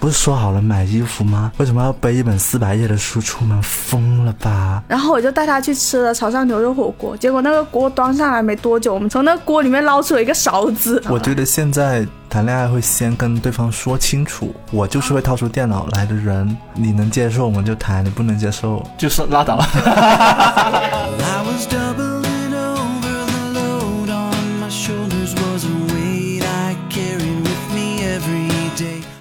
不是说好了买衣服吗？为什么要背一本四百页的书出门？疯了吧！然后我就带他去吃了潮汕牛肉火锅，结果那个锅端上来没多久，我们从那个锅里面捞出了一个勺子。我觉得现在谈恋爱会先跟对方说清楚，我就是会掏出电脑来的人，你能接受我们就谈，你不能接受就是拉倒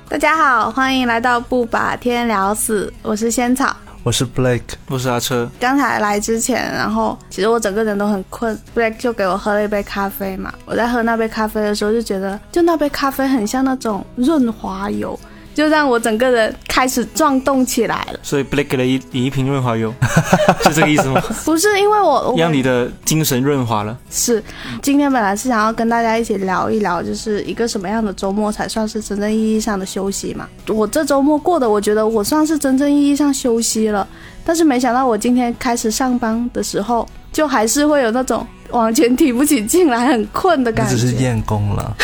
大家好，欢迎来到不把天聊死，我是仙草。我是 Blake，我是阿车，刚才来之前，然后其实我整个人都很困，Blake 就给我喝了一杯咖啡嘛。我在喝那杯咖啡的时候，就觉得就那杯咖啡很像那种润滑油，就让我整个人开始转动起来了。所以 Blake 给你一瓶润滑油，是这个意思吗？不是因为我我让你的精神润滑了。是今天本来是想要跟大家一起聊一聊，就是一个什么样的周末才算是真正意义上的休息嘛。我这周末过的，我觉得我算是真正意义上休息了，但是没想到我今天开始上班的时候，就还是会有那种往前提不起劲来，很困的感觉。只是验功了。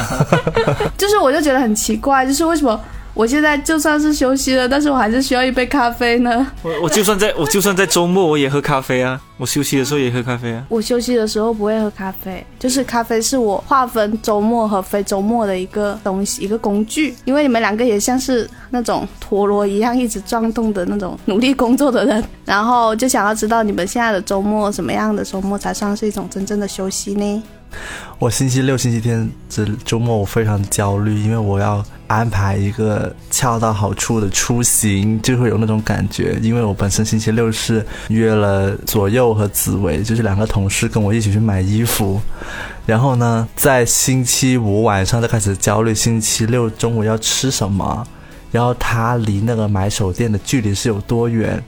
就是我就觉得很奇怪，就是为什么我现在就算是休息了，但是我还是需要一杯咖啡呢？我我就算在我就算在周末我也喝咖啡啊，我休息的时候也喝咖啡啊。我休息的时候不会喝咖啡，就是咖啡是我划分周末和非周末的一个东西，一个工具。因为你们两个也像是那种陀螺一样一直转动的那种努力工作的人，然后就想要知道你们现在的周末什么样的周末才算是一种真正的休息呢？我星期六、星期天这周末我非常焦虑，因为我要安排一个恰到好处的出行，就会有那种感觉。因为我本身星期六是约了左右和紫薇，就是两个同事跟我一起去买衣服，然后呢，在星期五晚上就开始焦虑，星期六中午要吃什么。然后它离那个买手店的距离是有多远？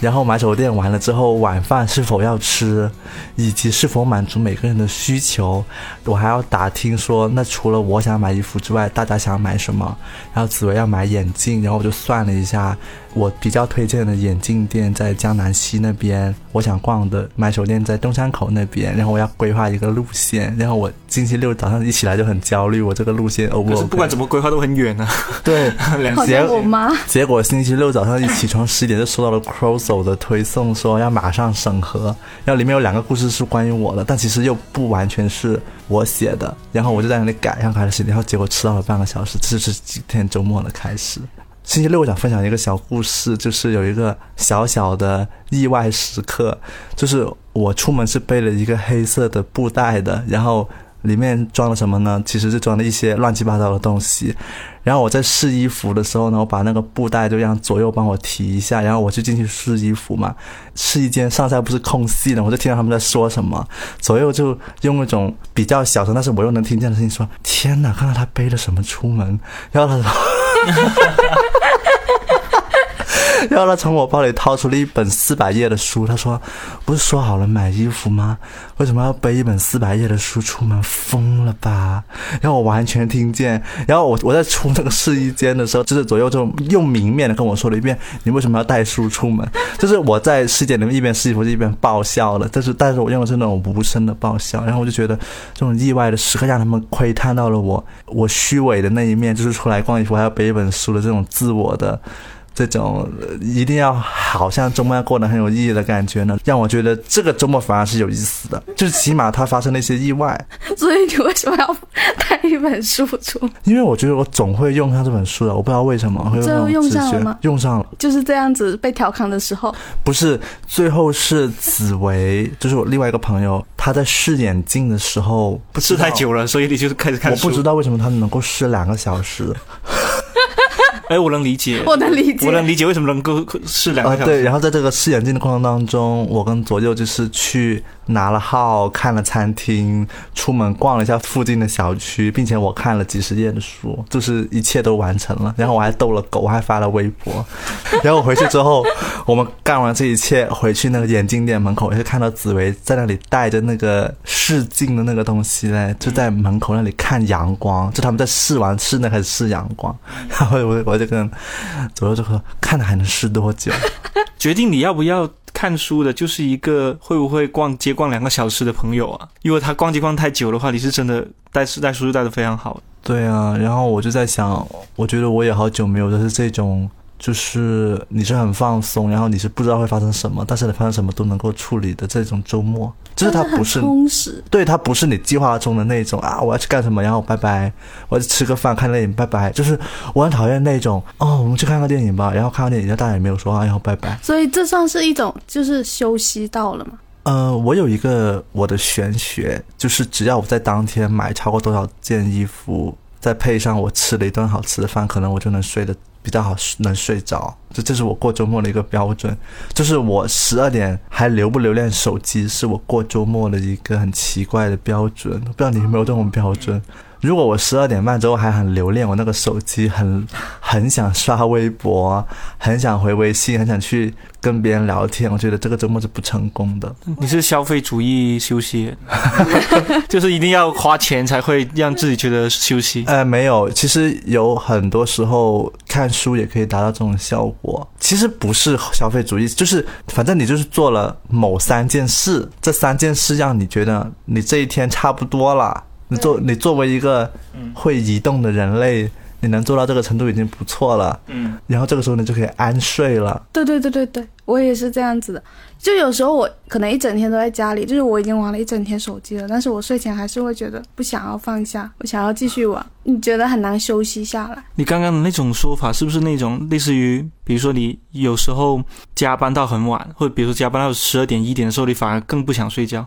然后买手店完了之后，晚饭是否要吃，以及是否满足每个人的需求，我还要打听说，那除了我想买衣服之外，大家想买什么？然后紫薇要买眼镜，然后我就算了一下，我比较推荐的眼镜店在江南西那边，我想逛的买手店在东山口那边，然后我要规划一个路线，然后我星期六早上一起来就很焦虑，我这个路线 O 不不管怎么规划都很远啊，对，两好像我妈。结果星期六早上一起床十点就收到了 Crosso 的推送，说要马上审核，然后里面有两个故事是关于我的，但其实又不完全是我写的，然后我就在那里改，然后改了十点，然后结果迟到了半个小时，这就是今天周末的开始。星期六我想分享一个小故事，就是有一个小小的意外时刻，就是我出门是背了一个黑色的布袋的，然后里面装了什么呢？其实是装了一些乱七八糟的东西。然后我在试衣服的时候呢，我把那个布袋就让左右帮我提一下，然后我就进去试衣服嘛。试衣间上下不是空隙的，我就听到他们在说什么，左右就用那种比较小声，但是我又能听见的声音说：“天哪，看到他背了什么出门？”然后他说。然后他从我包里掏出了一本四百页的书，他说：“不是说好了买衣服吗？为什么要背一本四百页的书出门？疯了吧！”然后我完全听见，然后我我在出那个试衣间的时候，就是左右就又明面的跟我说了一遍：“你为什么要带书出门？”就是我在试衣间里面一边试衣服就一边爆笑了，但是但是我用的是那种无声的爆笑，然后我就觉得这种意外的时刻让他们窥探到了我我虚伪的那一面，就是出来逛衣服还要背一本书的这种自我的。这种呃一定要好像周末要过得很有意义的感觉呢，让我觉得这个周末反而是有意思的，就是起码它发生了一些意外，所以你为什么要带一本书出？因为我觉得我总会用上这本书的，我不知道为什么最后用上了吗？用上了，就是这样子被调侃的时候，不是最后是紫薇，就是我另外一个朋友，他在试眼镜的时候不试太久了，所以你就是开始看书。我不知道为什么他能够试两个小时，哎，我能理解，我能理解我。能理解为什么能够试两个小时。啊对，然后在这个试眼镜的过程当中，我跟左右就是去拿了号，看了餐厅，出门逛了一下附近的小区，并且我看了几十页的书，就是一切都完成了。然后我还逗了狗，我还发了微博。然后我回去之后，我们干完这一切，回去那个眼镜店门口，就看到紫薇在那里带着那个试镜的那个东西嘞，就在门口那里看阳光，就他们在试完室内开始试阳光。然后我我就跟左右就说，看的还能试多久？决定你要不要看书的，就是一个会不会逛街逛两个小时的朋友啊。如果他逛街逛太久的话，你是真的带带书就带的非常好。对啊，然后我就在想，我觉得我也好久没有就是这种，就是你是很放松，然后你是不知道会发生什么，但是你发生什么都能够处理的这种周末，就是它不是很充实。对，它不是你计划中的那种啊，我要去干什么，然后拜拜，我要去吃个饭、看电影，拜拜。就是我很讨厌那种哦，我们去看个电影吧，然后看完电影，然后大家也没有说话，然后拜拜。所以这算是一种就是休息到了嘛？呃，我有一个我的玄学，就是只要我在当天买超过多少件衣服，再配上我吃了一顿好吃的饭，可能我就能睡得比较好，能睡着。这这是我过周末的一个标准，就是我十二点还留不留恋手机，是我过周末的一个很奇怪的标准。不知道你有没有这种标准？如果我十二点半之后还很留恋我那个手机，很 很想刷微博，很想回微信，很想去跟别人聊天，我觉得这个周末是不成功的。你是消费主义休息，就是一定要花钱才会让自己觉得休息。呃，没有，其实有很多时候看书也可以达到这种效果。其实不是消费主义，就是反正你就是做了某三件事，这三件事让你觉得你这一天差不多了。你作你作为一个会移动的人类，你能做到这个程度已经不错了。嗯，然后这个时候你就可以安睡了。对对对对对，我也是这样子的。就有时候我可能一整天都在家里，就是我已经玩了一整天手机了，但是我睡前还是会觉得不想要放下，我想要继续玩，你觉得很难休息下来。你刚刚的那种说法是不是那种类似于，比如说你有时候加班到很晚，或者比如说加班到十二点一点的时候，你反而更不想睡觉，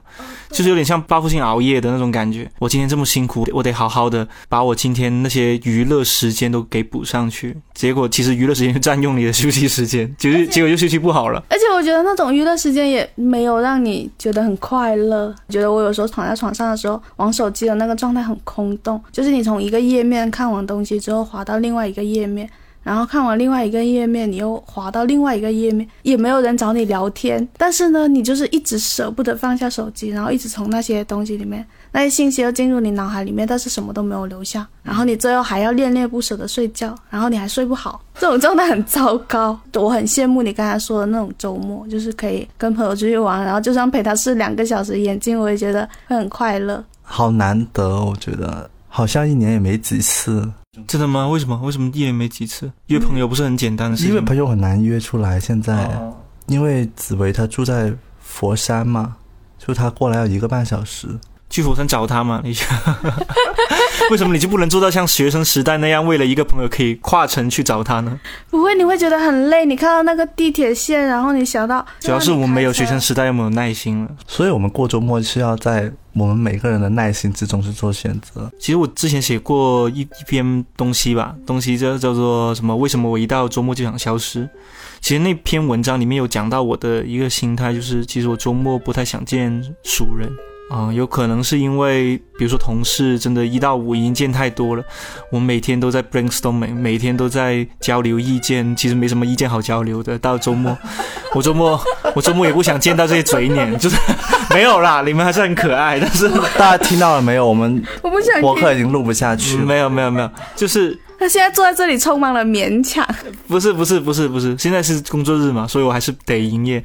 就是有点像报复性熬夜的那种感觉。我今天这么辛苦，我得好好的把我今天那些娱乐时间都给补上去。结果其实娱乐时间就占用你的休息时间，结果结果就休息不好而且我觉得那种娱乐时间也没有让你觉得很快乐。觉得我有时候躺在床上的时候，玩手机的那个状态很空洞，就是你从一个页面看完东西之后，滑到另外一个页面。然后看完另外一个页面，你又滑到另外一个页面，也没有人找你聊天，但是呢，你就是一直舍不得放下手机，然后一直从那些东西里面，那些信息又进入你脑海里面，但是什么都没有留下，然后你最后还要恋恋不舍的睡觉，然后你还睡不好，这种状态很糟糕。我很羡慕你刚才说的那种周末，就是可以跟朋友出去玩，然后就算陪他睡两个小时眼镜，我也觉得会很快乐。好难得哦，我觉得好像一年也没几次，真的吗？为什么？为什么一年没几次？约朋友不是很简单的事情？因为朋友很难约出来。现在，哦因为紫薇她住在佛山嘛，就她过来要一个半小时。去佛山找他吗？你 为什么你就不能做到像学生时代那样，为了一个朋友可以跨城去找他呢？不会，你会觉得很累。你看到那个地铁线，然后你想到，主要是我们没有学生时代，又没有耐心了。所以我们过周末是要在我们每个人的耐心之中去做选择。其实我之前写过一一篇东西吧，东西叫叫做什么？为什么我一到周末就想消失？其实那篇文章里面有讲到我的一个心态，就是其实我周末不太想见熟人。啊、有可能是因为，比如说同事真的一到五已经见太多了，我们每天都在 brainstorming，每天都在交流意见，其实没什么意见好交流的。到周末，我周末我周末也不想见到这些嘴脸，就是没有啦，你们还是很可爱，但是 大家听到了没有？我们 我不想播客已。经录不下去了。没有没有没有，就是他现在坐在这里充满了勉强。不是不是不是不是，现在是工作日嘛，所以我还是得营业。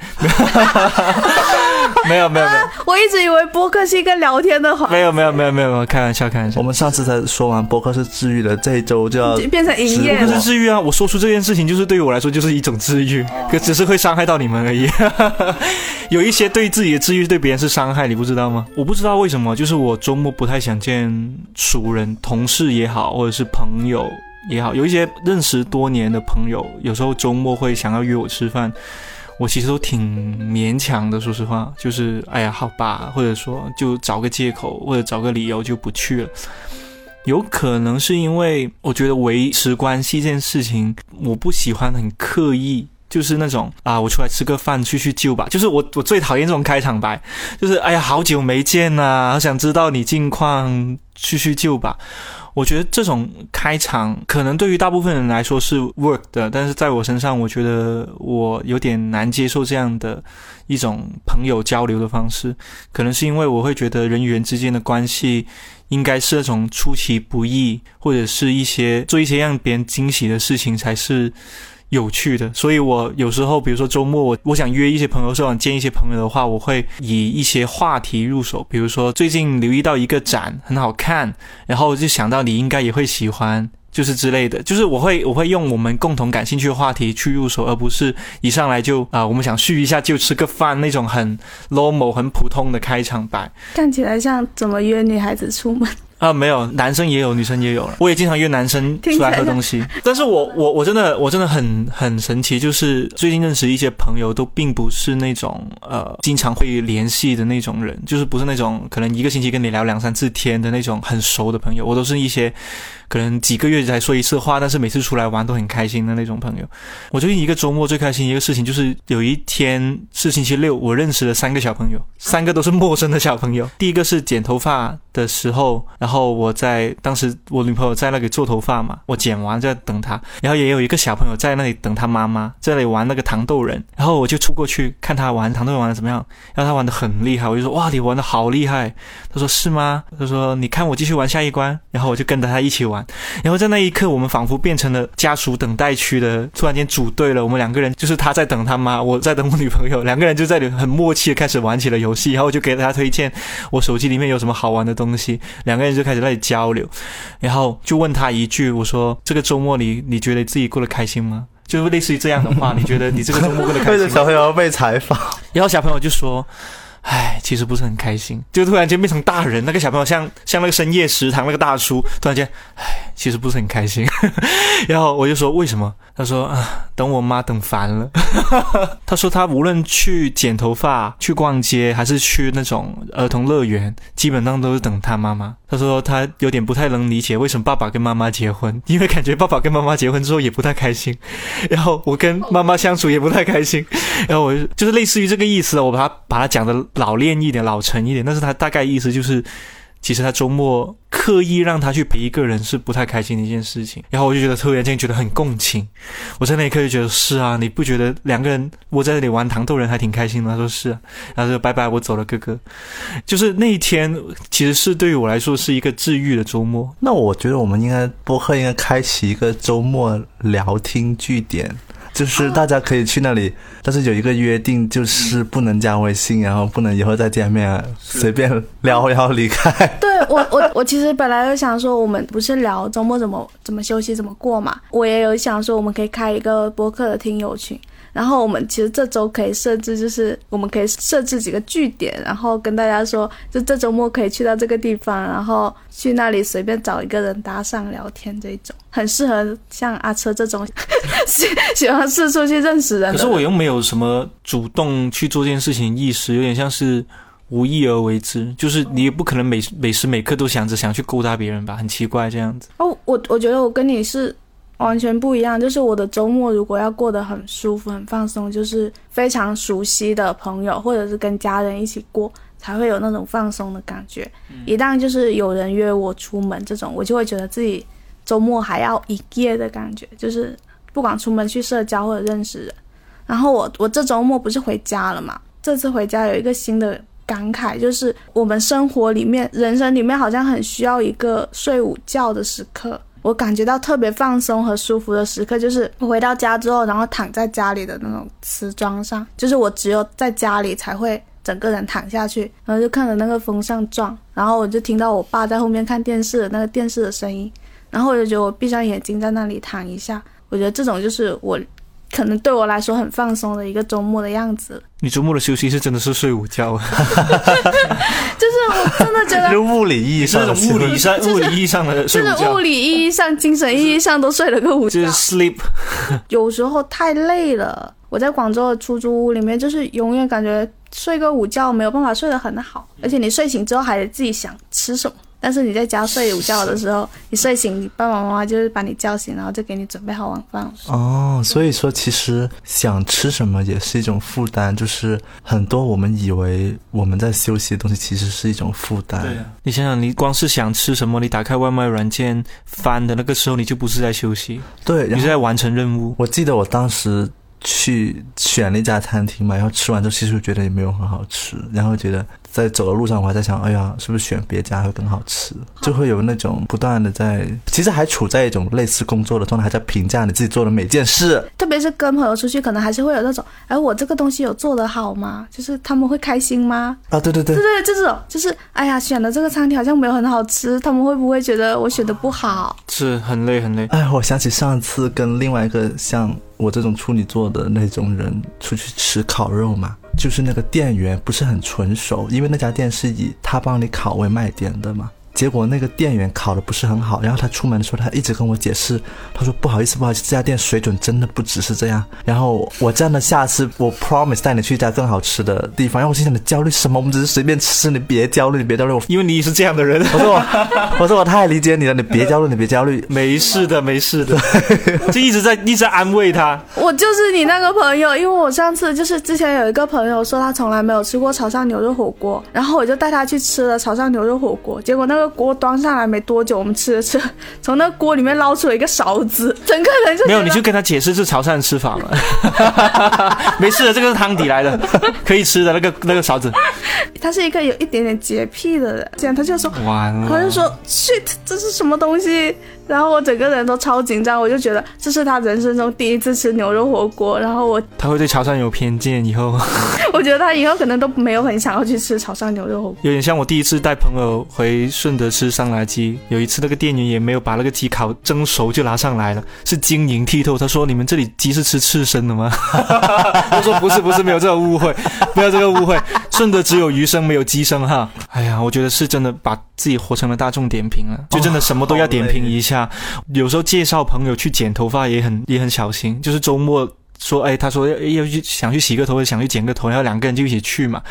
没有没有没有 我一直以为播客是一个聊天的环没有没有没有没有没有，开玩笑开玩笑我。们上次才说完播客是治愈的，这一周就要境，变成营业可是。治愈啊！我说出这件事情，就是对于我来说就是一种治愈，可只是会伤害到你们而已。有一些对自己的治愈，对别人是伤害，你不知道吗？我不知道为什么，就是我周末不太想见熟人，同事也好，或者是朋友也好，有一些认识多年的朋友，有时候周末会想要约我吃饭。我其实都挺勉强的，说实话，就是哎呀，好吧，或者说就找个借口或者找个理由就不去了。有可能是因为我觉得维持关系这件事情，我不喜欢很刻意，就是那种啊，我出来吃个饭叙叙旧吧。就是我我最讨厌这种开场白，就是哎呀，好久没见呐、好想知道你近况，叙叙旧吧。我觉得这种开场可能对于大部分人来说是 work 的，但是在我身上，我觉得我有点难接受这样的一种朋友交流的方式。可能是因为我会觉得人与人之间的关系应该是那种出其不意，或者是一些做一些让别人惊喜的事情，才是有趣的。所以我有时候，比如说周末我我想约一些朋友，说想见一些朋友的话，我会以一些话题入手，比如说最近留意到一个展很好看，然后就想到你应该也会喜欢。就是之类的，就是我会我会用我们共同感兴趣的话题去入手，而不是一上来就啊、我们想续一下就吃个饭那种很 normal 很普通的开场白看起来像怎么约女孩子出门。啊，没有，男生也有，女生也有了。我也经常约男生出来喝东西，但是我我我真的我真的很很神奇，就是最近认识一些朋友都并不是那种呃经常会联系的那种人，就是不是那种可能一个星期跟你聊两三次天的那种很熟的朋友，我都是一些可能几个月才说一次话，但是每次出来玩都很开心的那种朋友。我最近一个周末最开心一个事情就是有一天是星期六，我认识了三个小朋友，三个都是陌生的小朋友。第一个是剪头发的时候，然后我在当时我女朋友在那里做头发嘛，我剪完在等她，然后也有一个小朋友在那里等他妈妈，在那里玩那个糖豆人，然后我就出过去看他玩糖豆人玩的怎么样，然后他玩的很厉害，我就说哇你玩的好厉害，他说是吗？他说你看我继续玩下一关，然后我就跟着他一起玩。然后在那一刻，我们仿佛变成了家属等待区的，突然间组队了。我们两个人就是他在等他妈，我在等我女朋友，两个人就在里很默契的开始玩起了游戏。然后我就给他推荐我手机里面有什么好玩的东，两个人就开始在那里交流。然后就问他一句，我说这个周末你你觉得自己过得开心吗？就是类似于这样的话，你觉得你这个周末过得开心吗？小朋友被采访，然后小朋友就说：“唉，其实不是很开心。”就突然间变成大人，那个小朋友像像那个深夜食堂那个大叔，突然间，唉，其实不是很开心。然后我就说：“为什么？”他说：“啊，等我妈等烦了。”他说他无论去剪头发、去逛街，还是去那种儿童乐园，基本上都是等他妈妈。他说他有点不太能理解为什么爸爸跟妈妈结婚，因为感觉爸爸跟妈妈结婚之后也不太开心，然后我跟妈妈相处也不太开心。然后我就是类似于这个意思，我把它把它讲的老练一点、老成一点，但是他大概意思就是，其实他周末刻意让他去陪一个人是不太开心的一件事情。然后我就觉得突然间觉得很共情，我在那一刻就觉得是啊，你不觉得两个人窝在那里玩糖豆人还挺开心吗？他说是啊，然后就拜拜，我走了，哥哥。就是那一天其实是对于我来说是一个治愈的周末。那我觉得我们应该播客应该开启一个周末聊天据点，就是大家可以去那里，但是有一个约定，就是不能加微信，然后不能以后再见面，随便聊然后离开。对我，我我其实本来就想说，我们不是聊周末怎么怎么休息怎么过嘛，我也有想说，我们可以开一个播客的听友群。然后我们其实这周可以设置，就是我们可以设置几个据点，然后跟大家说，就这周末可以去到这个地方，然后去那里随便找一个人搭上聊天，这种很适合像阿车这种喜喜欢 四处去认识人。可是我又没有什么主动去做这件事情意识，有点像是无意而为之，就是你也不可能每每时每刻都想着想去勾搭别人吧，很奇怪这样子。哦，我我觉得我跟你是完全不一样，就是我的周末如果要过得很舒服、很放松，就是非常熟悉的朋友或者是跟家人一起过，才会有那种放松的感觉。一旦就是有人约我出门这种，我就会觉得自己周末还要一夜的感觉，就是不管出门去社交或者认识人。然后我我这周末不是回家了嘛？这次回家有一个新的感慨，就是我们生活里面、人生里面好像很需要一个睡午觉的时刻。我感觉到特别放松和舒服的时刻，就是我回到家之后，然后躺在家里的那种瓷砖上，就是我只有在家里才会整个人躺下去，然后就看着那个风扇转，然后我就听到我爸在后面看电视的那个电视的声音，然后我就觉得我闭上眼睛在那里躺一下，我觉得这种就是我可能对我来说很放松的一个周末的样子。你周末的休息是真的是睡午觉，就是我真的觉得就物理意义上物理上物理意义上的睡午觉，就是物理意义上、精神意义上都睡了个午觉就是。sleep。有时候太累了，我在广州的出租屋里面，就是永远感觉睡个午觉没有办法睡得很好，而且你睡醒之后还得自己想吃什么。但是你在家睡午觉的时候，你睡醒，你爸爸妈妈就是把你叫醒，然后就给你准备好晚饭。哦，所以说其实想吃什么也是一种负担，就是很多我们以为我们在休息的东西，其实是一种负担。对啊，你想想，你光是想吃什么，你打开外卖软件翻的那个时候，你就不是在休息，对，你是在完成任务。我记得我当时去选了一家餐厅嘛，然后吃完之后其实觉得也没有很好吃，然后觉得在走的路上我还在想，哎呀，是不是选别家会更好吃？就会有那种不断的在，其实还处在一种类似工作的状态，还在评价你自己做的每件事。特别是跟朋友出去，可能还是会有那种，哎，我这个东西有做得好吗？就是他们会开心吗？啊，对对对对，对，就这种，就是哎呀，选的这个餐厅好像没有很好吃，他们会不会觉得我选的不好？是很累很累。哎，我想起上次跟另外一个像我这种处女座的那种人出去吃烤肉嘛，就是那个店员不是很纯熟，因为那家店是以他帮你烤为卖点的嘛。结果那个店员烤的不是很好，然后他出门的时候，他一直跟我解释，他说不好意思，不好意思，这家店水准真的不只是这样。然后我真的下次我 promise 带你去一家更好吃的地方。然后我心想你焦虑什么？我们只是随便吃，你别焦虑，你别焦虑。我因为你是这样的人，我说我 我说我太理解你了，你别焦虑，你别焦虑。没事的，没事的，就一直在一直在安慰他。我就是你那个朋友，因为我上次就是之前有一个朋友说他从来没有吃过潮汕牛肉火锅，然后我就带他去吃了潮汕牛肉火锅，结果那个锅端上来没多久，我们吃着吃，从那锅里面捞出了一个勺子，整个人就没有，你就跟他解释是潮汕吃法嘛。没事的，这个是汤底来的，可以吃的那个那个勺子。他是一个有一点点洁癖的人，这样他就说，完了，他就说 shit，这是什么东西？然后我整个人都超紧张，我就觉得这是他人生中第一次吃牛肉火锅，然后我他会对潮汕有偏见，以后我觉得他以后可能都没有很想要去吃潮汕牛肉火锅。有点像我第一次带朋友回顺德吃上来鸡，有一次那个店员也没有把那个鸡烤蒸熟就拿上来了，是晶莹剔透。他说：“你们这里鸡是吃刺身的吗？” 我说：“不是，不是，没有这个误会，没有这个误会。顺德只有鱼生，没有鸡生哈。”哎呀，我觉得是真的把自己活成了大众点评了，就真的什么都要点评一下。有时候介绍朋友去剪头发也很也很小心，就是周末说，哎，他说要要去想去洗个头，想去剪个头，然后两个人就一起去嘛。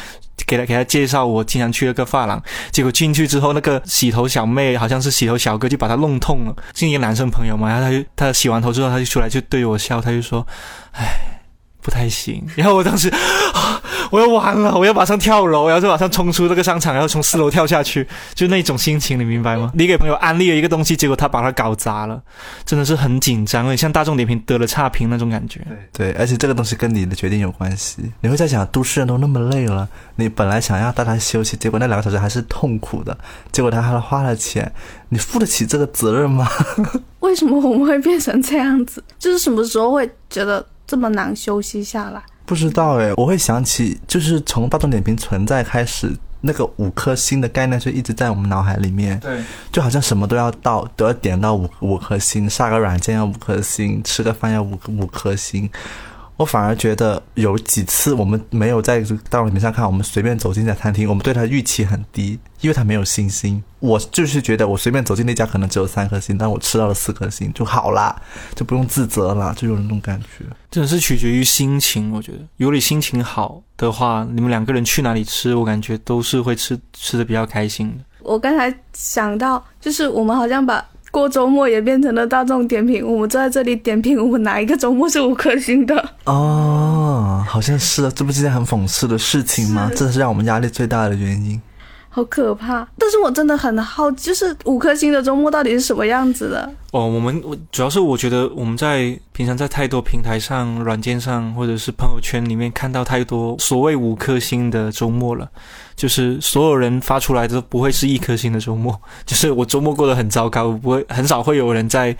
给他给他介绍，我经常去那个发廊，结果进去之后，那个洗头小妹好像是洗头小哥，就把他弄痛了。是一个男生朋友嘛，然后他就他洗完头之后，他就出来就对我笑，他就说，哎。不太行，然后我当时，啊我要完了，我要马上跳楼，然后就马上冲出这个商场，然后从四楼跳下去，就那种心情，你明白吗？你给朋友安利了一个东西，结果他把它搞砸了，真的是很紧张，有点像大众点评得了差评那种感觉。对，而且这个东西跟你的决定有关系。你会在想，都市人都那么累了，你本来想要带他休息，结果那两个小时还是痛苦的，结果他还花了钱，你负得起这个责任吗？为什么我们会变成这样子？就是什么时候会觉得这么难休息下来？不知道哎，我会想起，就是从大众点评存在开始，那个五颗星的概念就一直在我们脑海里面。对，就好像什么都要到，都要点到五五颗星，下个软件要五颗星，吃个饭要五五颗星。我反而觉得有几次我们没有在大众点评上看，我们随便走进一家餐厅，我们对它预期很低，因为它没有信心。我就是觉得我随便走进那家可能只有三颗星，但我吃到了四颗星就好啦，就不用自责了，就有那种感觉。真的是取决于心情，我觉得，如果你心情好的话，你们两个人去哪里吃，我感觉都是会吃吃的比较开心的。我刚才想到，就是我们好像把过周末也变成了大众点评，我们坐在这里点评我们哪一个周末是五颗星的。哦，好像是，这不是件很讽刺的事情吗？这是让我们压力最大的原因。好可怕！但是我真的很好，就是五颗星的周末到底是什么样子的？哦，我们我主要是我觉得我们在平常在太多平台上、软件上或者是朋友圈里面看到太多所谓五颗星的周末了，就是所有人发出来的都不会是一颗星的周末，就是我周末过得很糟糕，不会很少会有人在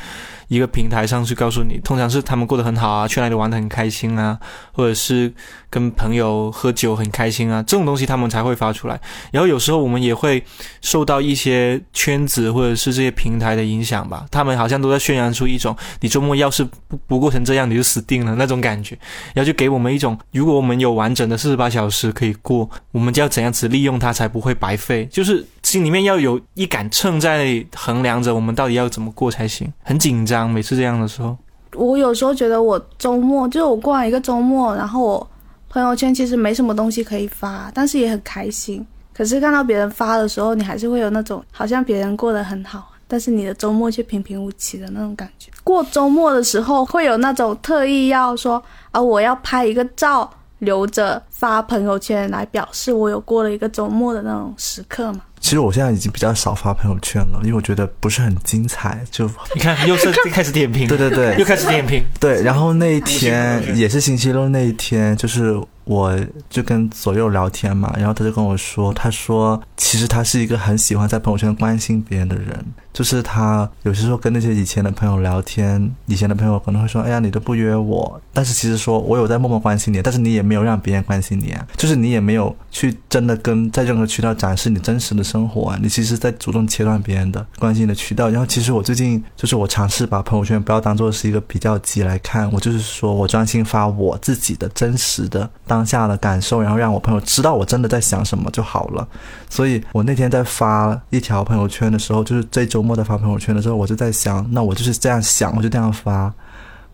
一个平台上去告诉你，通常是他们过得很好啊，去哪里玩得很开心啊，或者是跟朋友喝酒很开心啊，这种东西他们才会发出来。然后有时候我们也会受到一些圈子或者是这些平台的影响吧，他们好像都在渲染出一种你周末要是不不过成这样你就死定了那种感觉，然后就给我们一种，如果我们有完整的四十八小时可以过，我们就要怎样子利用它才不会白费，就是心里面要有一杆秤在衡量着我们到底要怎么过才行，很紧张，每次这样的时候。我有时候觉得我周末就是我过完一个周末，然后我朋友圈其实没什么东西可以发，但是也很开心。可是看到别人发的时候，你还是会有那种好像别人过得很好，但是你的周末却平平无奇的那种感觉。过周末的时候会有那种特意要说啊，我要拍一个照留着发朋友圈来表示我有过了一个周末的那种时刻嘛。其实我现在已经比较少发朋友圈了，因为我觉得不是很精彩。就你看，又是开始点评，对对对又开始点评。对，然后那一天也是星期六那一天，就是我就跟左右聊天嘛，然后他就跟我说，他说其实他是一个很喜欢在朋友圈关心别人的人，就是他有些时候跟那些以前的朋友聊天，以前的朋友可能会说，哎呀你都不约我，但是其实说我有在默默关心你，但是你也没有让别人关心你啊，就是你也没有去真的跟在任何渠道展示你真实的生活啊，你其实在主动切断别人的关心的渠道。然后其实我最近就是我尝试把朋友圈不要当做是一个比较级来看，我就是说我专心发我自己的真实的当下的感受，然后让我朋友知道我真的在想什么就好了。所以我那天在发一条朋友圈的时候，就是这周末在发朋友圈的时候，我就在想，那我就是这样想，我就这样发。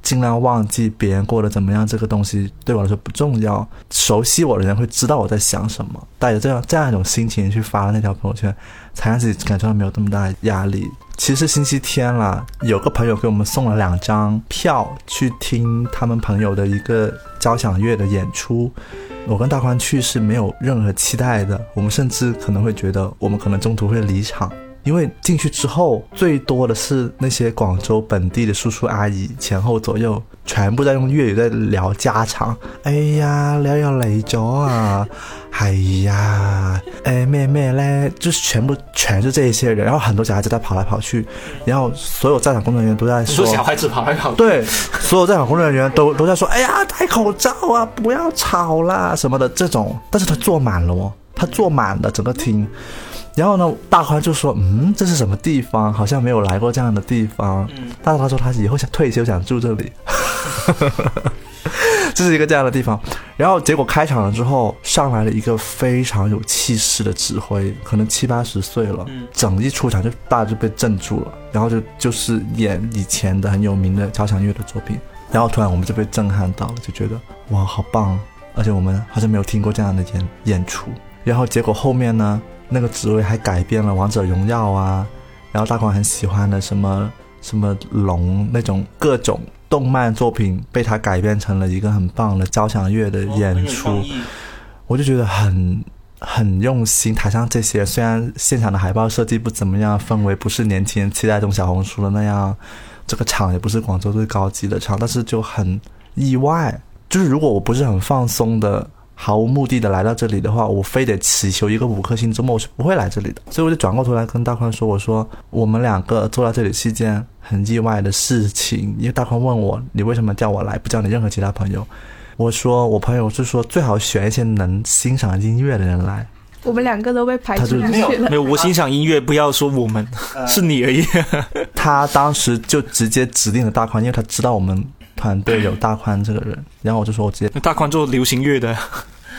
尽量忘记别人过得怎么样，这个东西对我来说不重要。熟悉我的人会知道我在想什么，带着这样这样一种心情去发那条朋友圈，才让自己感觉到没有那么大的压力。其实星期天了，有个朋友给我们送了两张票去听他们朋友的一个交响乐的演出。我跟大宽去是没有任何期待的，我们甚至可能会觉得我们可能中途会离场。因为进去之后，最多的是那些广州本地的叔叔阿姨，前后左右全部在用粤语在聊家常。哎呀，你又嚟咗啊！哎呀，哎咩咩嘞，就是全部全是这一些人，然后很多小孩子在跑来跑去，然后所有在场工作人员都在说，说小孩子跑来跑去，对，所有在场工作人员都都在说，哎呀，戴口罩啊，不要吵啦什么的这种，但是他坐满了哦，他坐满了整个厅。然后呢，大宽就说：“嗯，这是什么地方？好像没有来过这样的地方。”嗯，大宽说他以后想退休，想住这里。这是一个这样的地方。然后结果开场了之后，上来了一个非常有气势的指挥，可能七八十岁了，整一出场就大家就被镇住了。然后就就是演以前的很有名的交响乐的作品。然后突然我们就被震撼到了，就觉得哇，好棒！而且我们好像没有听过这样的演演出。然后结果后面呢？那个职位还改变了《王者荣耀》啊，然后大宽很喜欢的什么什么龙那种各种动漫作品，被他改编成了一个很棒的交响乐的演出，我就觉得很很用心。台上这些虽然现场的海报设计不怎么样，氛围不是年轻人期待中小红书的那样，这个场也不是广州最高级的场，但是就很意外。就是如果我不是很放松的。毫无目的的来到这里的话，我非得祈求一个五颗星周末，我是不会来这里的。所以我就转过头来跟大宽说：“我说我们两个坐在这里是一件很意外的事情。”因为大宽问我：“你为什么叫我来，不叫你任何其他朋友？”我说：“我朋友是说最好选一些能欣赏音乐的人来。”我们两个都被排出去没有了。没有，我欣赏音乐，不要说我们，是你而已。他当时就直接指定了大宽，因为他知道我们团队有大宽这个人。然后我就说：“我直接大宽做流行乐的。”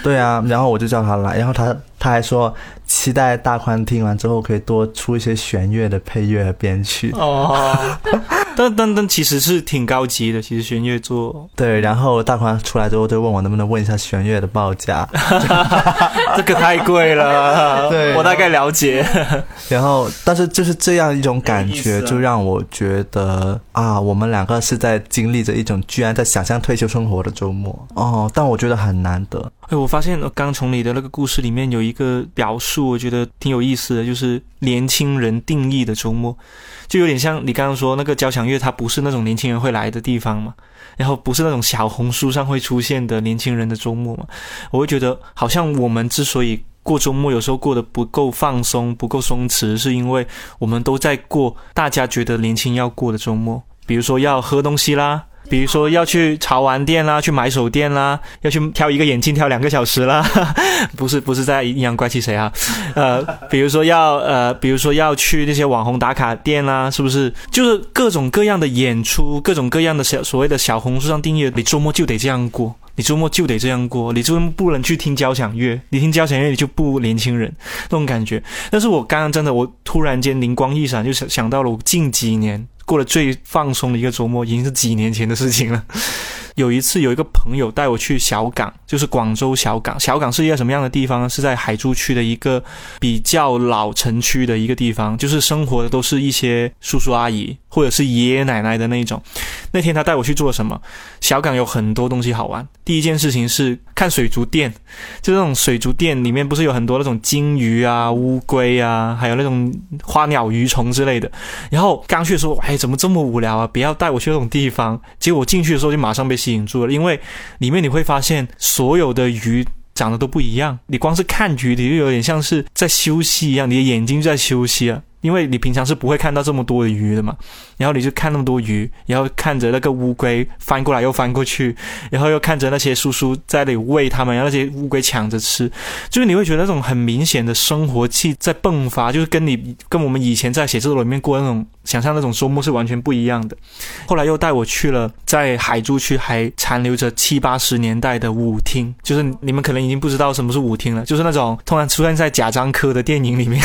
对啊，然后我就叫他来，然后他他还说期待大宽听完之后可以多出一些弦乐的配乐和编曲。哦，但但但其实是挺高级的，其实弦乐做对，然后大宽出来之后就问我能不能问一下弦乐的报价，这个太贵了。对我大概了解。然后但是就是这样一种感觉，就让我觉得啊，我们两个是在经历着一种居然在想象退休生活的周末哦，但我觉得很难得。哎，我发现刚从你的那个故事里面有一一个表述，我觉得挺有意思的，就是年轻人定义的周末，就有点像你刚刚说那个交响乐，它不是那种年轻人会来的地方嘛，然后不是那种小红书上会出现的年轻人的周末嘛，我会觉得好像我们之所以过周末有时候过得不够放松、不够松弛，是因为我们都在过大家觉得年轻要过的周末，比如说要喝东西啦。比如说要去潮玩店啦，去买手店啦，要去挑一个眼镜挑两个小时啦，不是不是在阴阳怪气谁啊？呃，比如说要呃，比如说要去那些网红打卡店啦，是不是？就是各种各样的演出，各种各样的小所谓的小红书上定义，你周末就得这样过，你周末就得这样过，你周末不能去听交响乐，你听交响乐你就不年轻人那种感觉。但是我刚刚真的，我突然间灵光一闪，就想想到了我近几年。过了最放松的一个周末，已经是几年前的事情了。有一次有一个朋友带我去小港，就是广州小港。小港是一个什么样的地方呢？是在海珠区的一个比较老城区的一个地方，就是生活的都是一些叔叔阿姨或者是爷爷奶奶的那种。那天他带我去做什么？小港有很多东西好玩。第一件事情是看水族店，就那种水族店里面不是有很多那种金鱼啊、乌龟啊，还有那种花鸟鱼虫之类的。然后刚去的时候，哎，怎么这么无聊啊？不要带我去那种地方。结果我进去的时候就马上被引住了，因为里面你会发现所有的鱼长得都不一样。你光是看鱼，你就有点像是在休息一样，你的眼睛就在休息啊。因为你平常是不会看到这么多的鱼的嘛，然后你就看那么多鱼，然后看着那个乌龟翻过来又翻过去，然后又看着那些叔叔在那里喂它们，然后那些乌龟抢着吃，就是你会觉得那种很明显的生活气在迸发，就是跟你跟我们以前在写字楼里面过那种想象那种周末是完全不一样的。后来又带我去了在海珠区还残留着七八十年代的舞厅，就是你们可能已经不知道什么是舞厅了，就是那种通常出现在贾樟柯的电影里面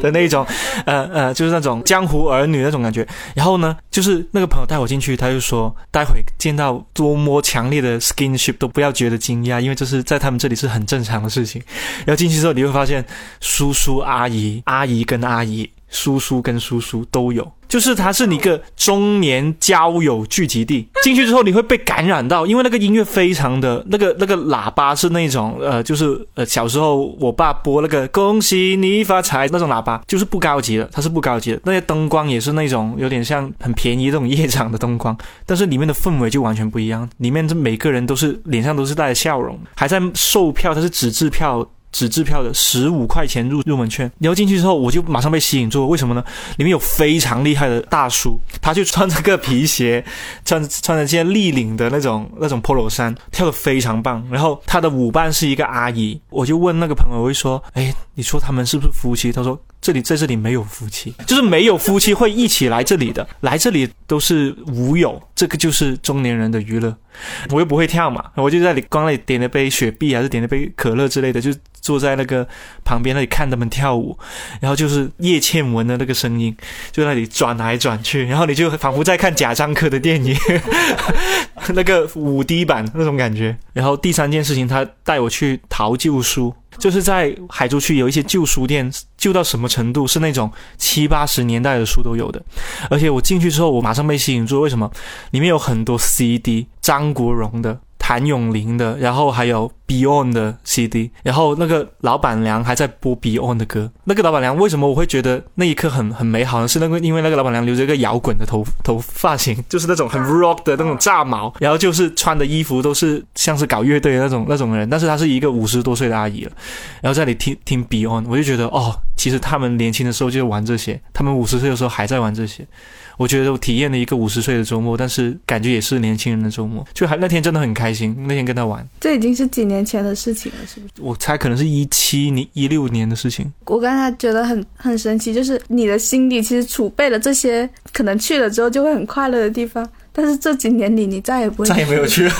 的 那种。呃呃，就是那种江湖儿女那种感觉。然后呢，就是那个朋友带我进去，他就说，待会见到多么强烈的 skinship 都不要觉得惊讶，因为这是在他们这里是很正常的事情。然后进去之后，你会发现叔叔阿姨、阿姨跟阿姨、叔叔跟叔叔都有。就是它是一个中年交友聚集地，进去之后你会被感染到，因为那个音乐非常的那个那个喇叭是那种呃，就是呃小时候我爸播那个恭喜你发财那种喇叭，就是不高级的，它是不高级的。那些灯光也是那种有点像很便宜这种夜场的灯光，但是里面的氛围就完全不一样，里面这每个人都是脸上都是带着笑容，还在售票，它是纸质票。纸质票的十五块钱入入门券，然后进去之后我就马上被吸引住，为什么呢？里面有非常厉害的大叔，他就穿着个皮鞋，穿穿着件立领的那种那种 polo 衫，跳的非常棒。然后他的舞伴是一个阿姨，我就问那个朋友，我会说，哎，你说他们是不是夫妻？他说这里在这里没有夫妻，就是没有夫妻会一起来这里的，来这里都是舞友，这个就是中年人的娱乐。我又不会跳嘛，我就在里光那里点了杯雪碧，还是点了杯可乐之类的，就坐在那个旁边那里看他们跳舞，然后就是叶倩文的那个声音，就那里转来转去，然后你就仿佛在看贾樟柯的电影，那个五 D 版那种感觉。然后第三件事情，他带我去淘旧书。就是在海珠区有一些旧书店，旧到什么程度？是那种七八十年代的书都有的。而且我进去之后，我马上被吸引住。为什么？里面有很多 CD，张国荣的。谭咏麟的，然后还有 Beyond 的 CD，然后那个老板娘还在播 Beyond 的歌。那个老板娘为什么我会觉得那一刻很很美好呢？是那个因为那个老板娘留着一个摇滚的头头发型，就是那种很 rock 的那种炸毛，然后就是穿的衣服都是像是搞乐队的那种那种人，但是她是一个五十多岁的阿姨了，然后在里听听 Beyond，我就觉得哦，其实他们年轻的时候就玩这些，他们五十岁的时候还在玩这些。我觉得我体验了一个五十岁的周末，但是感觉也是年轻人的周末，就还那天真的很开心。那天跟他玩，这已经是几年前的事情了，是不是？我猜可能是一七年、一六年的事情。我刚才觉得很很神奇，就是你的心里其实储备了这些，可能去了之后就会很快乐的地方。但是这几年里，你再也不会再也没有去了。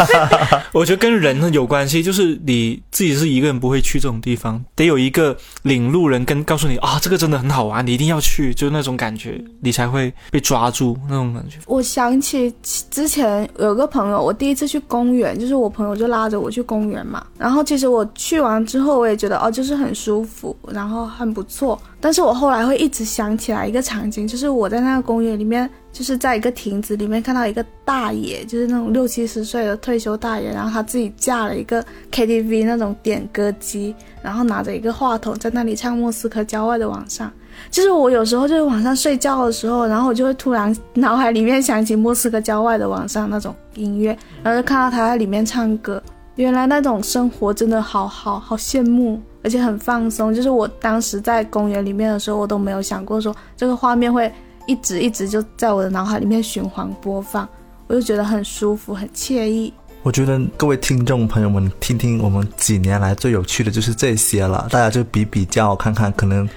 我觉得跟人有关系，就是你自己是一个人不会去这种地方，得有一个领路人跟告诉你啊，这个真的很好玩，你一定要去，就是那种感觉，你才会被抓住那种感觉。我想起之前有个朋友，我第一次去公园，就是我朋友就拉着我去公园嘛，然后其实我去完之后，我也觉得哦，就是很舒服，然后很不错。但是我后来会一直想起来一个场景，就是我在那个公园里面，就是在一个亭子里面看到一个大爷，就是那种六七十岁的退休大爷，然后他自己架了一个 KTV 那种点歌机，然后拿着一个话筒在那里唱《莫斯科郊外的晚上》。就是我有时候就是晚上睡觉的时候，然后我就会突然脑海里面想起《莫斯科郊外的晚上》那种音乐，然后就看到他在里面唱歌。原来那种生活真的好好好羡慕。而且很放松，就是我当时在公园里面的时候，我都没有想过说这个画面会一直一直就在我的脑海里面循环播放，我就觉得很舒服，很惬意。我觉得各位听众朋友们，听听我们几年来最有趣的就是这些了，大家就比比较看看，可能。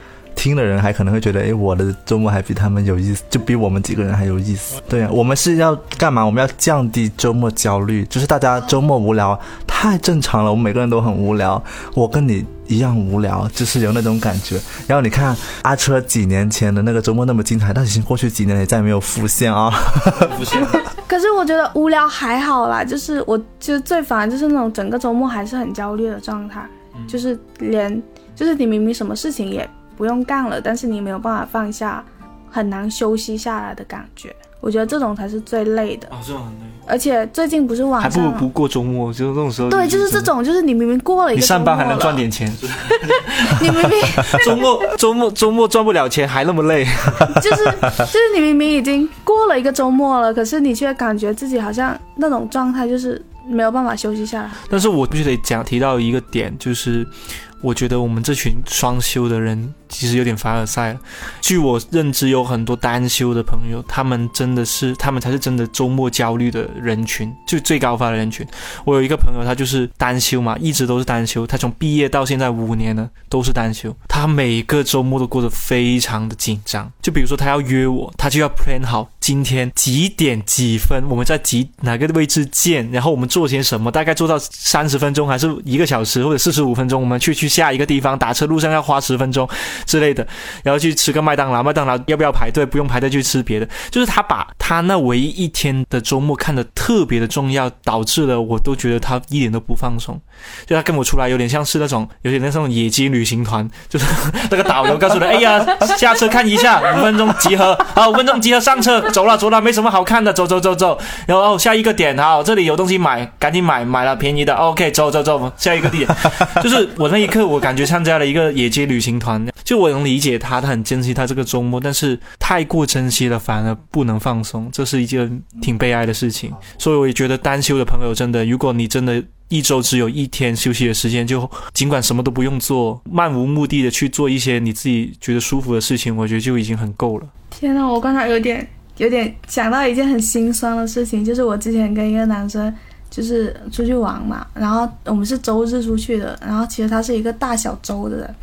听的人还可能会觉得，哎，我的周末还比他们有意思，就比我们几个人还有意思。对啊，我们是要干嘛？我们要降低周末焦虑，就是大家周末无聊，太正常了，我们每个人都很无聊，我跟你一样无聊，就是有那种感觉。然后你看阿车几年前的那个周末那么精彩，但已经过去几年了，也再也没有复现啊。不行，可是我觉得无聊还好啦，就是我就是最烦就是那种整个周末还是很焦虑的状态，就是连就是你明明什么事情也不用干了，但是你没有办法放下，很难休息下来的感觉。我觉得这种才是最累的，啊，这种很累，而且最近不是晚还不如不过周末，就是这种时候。对，就是这。种，就是你明明过了一你个上班还能赚点钱，你明明 周末周末周末赚不了钱，还那么累。就是就是你明明已经过了一个周末了，可是你却感觉自己好像那种状态就是没有办法休息下来。但是我必须得讲提到一个点，就是我觉得我们这群双休的人其实有点凡尔赛了。据我认知，有很多单休的朋友，他们真的是他们才是真的周末焦虑的人群，就最高发的人群。我有一个朋友，他就是单休嘛，一直都是单休，他从毕业到现在五年呢都是单休，他每个周末都过得非常的紧张。就比如说他要约我，他就要 plan 好今天几点几分，我们在几哪个位置见，然后我们做些什么，大概做到三十分钟？还是一个小时或者四十五分钟，我们去去下一个地方，打车路上要花十分钟。之类的，然后去吃个麦当劳，麦当劳要不要排队？不用排队去吃别的，就是他把他那唯一一天的周末看得特别的重要，导致了我都觉得他一点都不放松。就他跟我出来有点像是那种有点那种野鸡旅行团，就是那个导游告诉他，哎呀，下车看一下，五分钟集合，好，五分钟集合上车，走了走了，没什么好看的，走走走走，然后哦下一个点，好，这里有东西买，赶紧买，买了便宜的，OK，走走走，下一个地点，就是我那一刻我感觉参加了一个野鸡旅行团，就我能理解他，他很珍惜他这个周末，但是太过珍惜了，反而不能放松，这是一件挺悲哀的事情。所以我也觉得单休的朋友真的，如果你真的一周只有一天休息的时间，就尽管什么都不用做，漫无目的的去做一些你自己觉得舒服的事情，我觉得就已经很够了。天呐，我刚才有点有点想到一件很心酸的事情，就是我之前跟一个男生就是出去玩嘛，然后我们是周日出去的，然后其实他是一个大小周的人，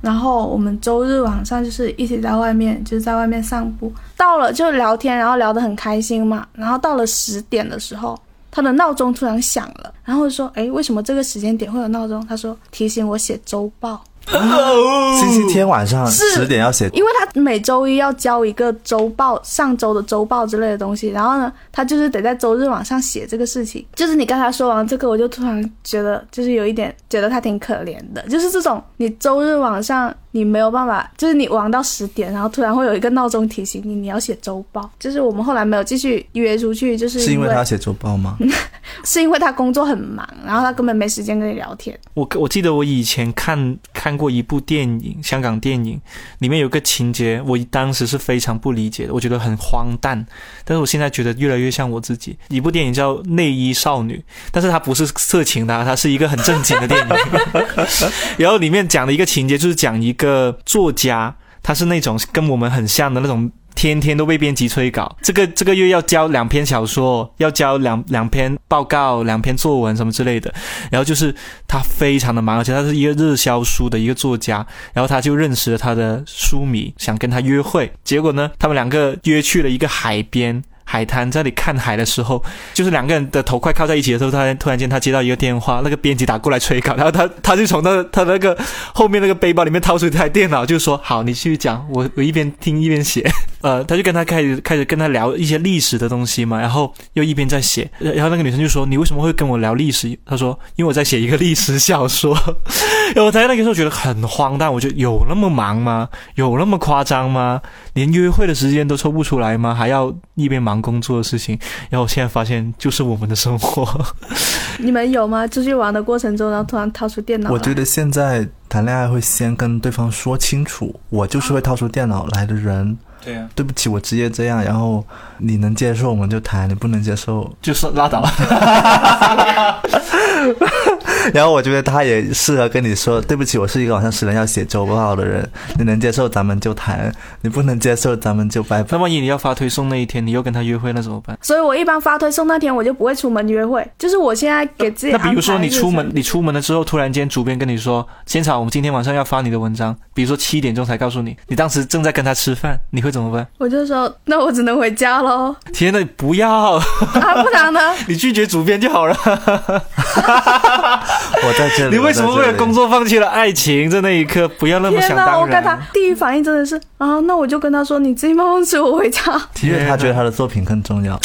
然后我们周日晚上就是一起在外面，就是在外面散步，到了就聊天，然后聊得很开心嘛，然后到了十点的时候。他的闹钟突然响了，然后说：“诶，为什么这个时间点会有闹钟？”他说：“提醒我写周报。”星期天晚上是。十点要写，因为他每周一要交一个周报，上周的周报之类的东西，然后呢，他就是得在周日晚上写这个事情。就是你刚才说完这个，我就突然觉得，就是有一点觉得他挺可怜的，就是这种你周日晚上你没有办法，就是你玩到十点，然后突然会有一个闹钟提醒你你要写周报。就是我们后来没有继续约出去，就是是因为为他要写周报吗？是因为他工作很忙，然后他根本没时间跟你聊天。我我记得我以前看看过一部电影，香港电影，里面有个情节，我当时是非常不理解的，我觉得很荒诞，但是我现在觉得越来越像我自己。一部电影叫《内衣少女》，但是它不是色情的啊，它是一个很正经的电影。然后里面讲的一个情节就是讲一个个作家，他是那种跟我们很像的那种。天天都被编辑催稿，这个这个月要交两篇小说，要交两两篇报告、两篇作文什么之类的。然后就是他非常的忙，而且他是一个热销书的一个作家。然后他就认识了他的书迷，想跟他约会。结果呢，他们两个约去了一个海边。海滩在那里看海的时候，就是两个人的头快靠在一起的时候，突然突然间他接到一个电话，那个编辑打过来催稿，然后他他就从那他那个后面那个背包里面掏出一台电脑，就说：“好，你继续讲，我我一边听一边写。”呃，他就跟他开始开始跟他聊一些历史的东西嘛，然后又一边在写，然后那个女生就说：“你为什么会跟我聊历史？”他说：“因为我在写一个历史小说。”然后我在那个时候觉得很荒诞，我觉得有那么忙吗？有那么夸张吗？连约会的时间都抽不出来吗？还要一边忙工作的事情？然后我现在发现，就是我们的生活。你们有吗？出去玩的过程中，然后突然掏出电脑？我觉得现在谈恋爱会先跟对方说清楚，我就是会掏出电脑来的人。对啊，对不起，我直接这样，然后你能接受我们就谈，你不能接受，就是拉倒。然后我觉得他也适合跟你说，对不起，我是一个晚上十点要写周报的人，你能接受咱们就谈，你不能接受咱们就拜拜。那万一你要发推送那一天，你又跟他约会，那怎么办？所以我一般发推送那天我就不会出门约会，就是我现在给自己那比如说你出门，你出门了之后，突然间主编跟你说，现场，我们今天晚上要发你的文章，比如说七点钟才告诉你，你当时正在跟他吃饭，你会怎么办？我就说那我只能回家喽，天呐，不要，啊，不然呢？你拒绝主编就好了。我在这里。你为什么为了工作？放弃了爱情？在那一刻，不要那么想当我跟他。第一反应真的是啊，那我就跟他说你自己慢慢吃，我回家。因为他觉得他的作品更重要。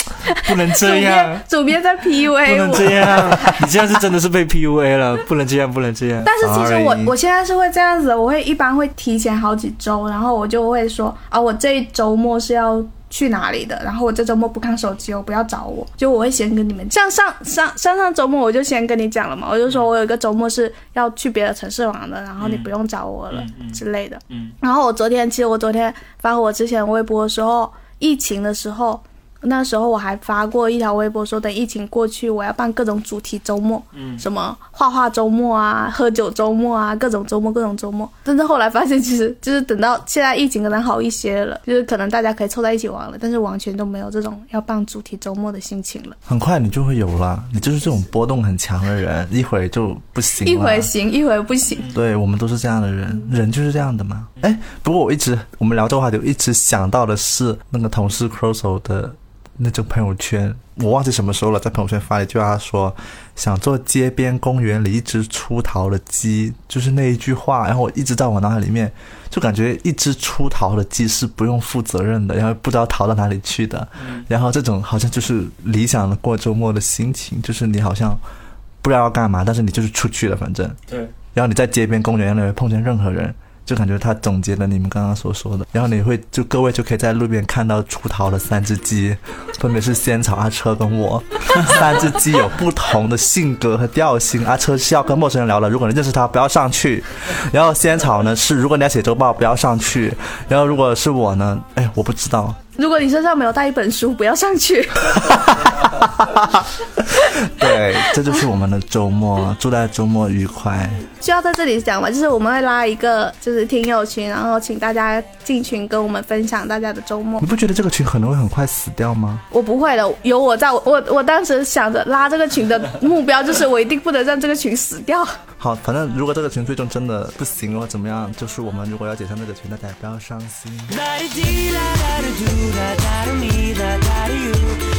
不能这样 编，主编在 PUA 不能。这样，你这样是真的是被 PUA 了，不能这样，不能这样。但是其实我我现在是会这样子，我会一般会提前好几周，然后我就会说啊，我这一周末是要去哪里的，然后我这周末不看手机哦，不要找我，就我会先跟你们。像上上上上周末我就先跟你讲了嘛，我就说我有一个周末是要去别的城市玩的，然后你不用找我了、之类的。嗯然后我昨天其实我昨天发我之前微博的时候，疫情的时候。那时候我还发过一条微博说，等疫情过去，我要办各种主题周末，嗯什么画画周末啊、喝酒周末啊，各种周末、各种周末。但是后来发现，其实就是等到现在疫情可能好一些了，就是可能大家可以凑在一起玩了，但是完全都没有这种要办主题周末的心情了。很快你就会有了，你就是这种波动很强的人，一会儿就不行。一会儿行，一会儿不行。对我们都是这样的人，人就是这样的嘛。哎，不过我一直我们聊这个话题，我一直想到的是那个同事 Crosso 的那种朋友圈，我忘记什么时候了，在朋友圈发了一句话说，想做街边公园里一只出逃的鸡，就是那一句话，然后我一直在我脑海里面，就感觉一只出逃的鸡是不用负责任的，然后不知道逃到哪里去的，然后这种好像就是理想的过周末的心情，就是你好像不知道要干嘛，但是你就是出去了，反正。对，然后你在街边公园里面碰见任何人，就感觉他总结了你们刚刚所说的，然后你会就各位就可以在路边看到出逃的三只鸡，分别是仙草、阿车跟我。三只鸡有不同的性格和调性，阿车是要跟陌生人聊的，如果你认识他不要上去。然后仙草呢是如果你要写周报不要上去，然后如果是我呢，哎我不知道，如果你身上没有带一本书，不要上去。对，这就是我们的周末，祝大家周末愉快。需要在这里讲吗，就是我们会拉一个就是听友群，然后请大家进群跟我们分享大家的周末你。不觉得这个群可能会很快死掉吗？我不会的，有我在，我我我当时想着拉这个群的目标就是我一定不能让这个群死掉。好，反正如果这个群最终真的不行或怎么样，就是我们如果要解散这个群，大家也不要伤心。that die to me, that die you.